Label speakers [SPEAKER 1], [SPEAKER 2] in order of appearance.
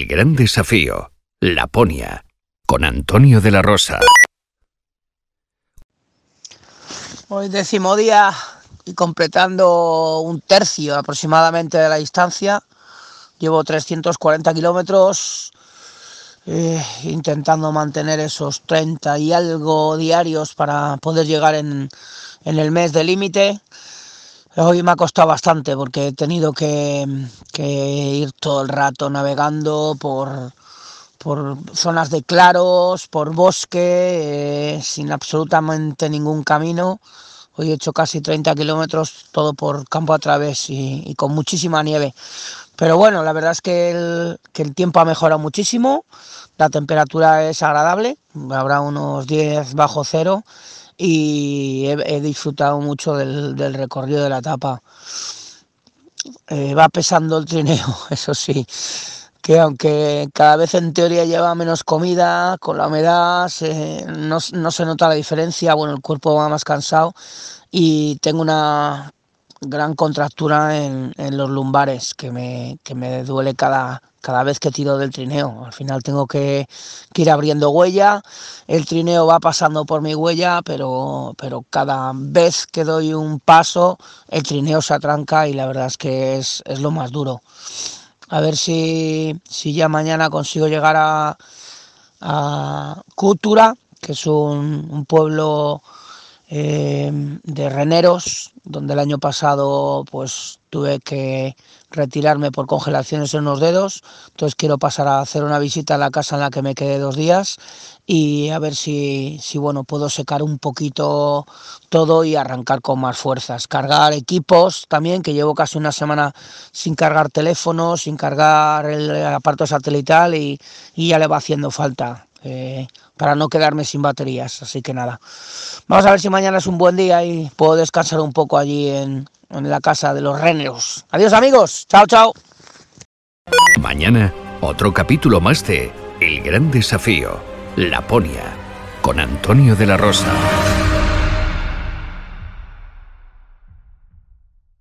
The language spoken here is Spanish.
[SPEAKER 1] El gran desafío. Laponia. Con Antonio de la Rosa.
[SPEAKER 2] Hoy décimo día y completando un tercio aproximadamente de la distancia. Llevo 340 kilómetros eh, intentando mantener esos 30 y algo diarios para poder llegar en, en el mes de límite. Hoy me ha costado bastante porque he tenido que, ir todo el rato navegando por, zonas de claros, por bosque, eh, sin absolutamente ningún camino. Hoy he hecho casi 30 kilómetros, todo por campo a través y, con muchísima nieve. Pero bueno, la verdad es que el, tiempo ha mejorado muchísimo, la temperatura es agradable, habrá unos 10 bajo cero y he, disfrutado mucho del, recorrido de la etapa. Eh, va pesando el trineo, eso sí, que aunque cada vez en teoría lleva menos comida, con la humedad no, se nota la diferencia, bueno, el cuerpo va más cansado y tengo una gran contractura en, los lumbares que me, que me duele cada, cada vez que tiro del trineo. Al final tengo que, ir abriendo huella, el trineo va pasando por mi huella, pero, pero cada vez que doy un paso, el trineo se atranca y la verdad es que es, lo más duro. A ver si, si ya mañana consigo llegar a, a Cútura, que es un pueblo eh, de reneros, donde el año pasado pues tuve que retirarme por congelaciones en los dedos, entonces quiero pasar a hacer una visita a la casa en la que me quedé dos días y a ver si, si bueno puedo secar un poquito todo y arrancar con más fuerzas, cargar equipos también, que llevo casi una semana sin cargar teléfono, sin cargar el aparato satelital y, y ya le va haciendo falta. Eh, para no quedarme sin baterías. Así que nada, vamos a ver si mañana es un buen día y puedo descansar un poco allí en, la casa de los Reneros. Adiós amigos, chao, chao.
[SPEAKER 1] Mañana, otro capítulo más de El Gran Desafío, Laponia, con Antonio de la Rosa.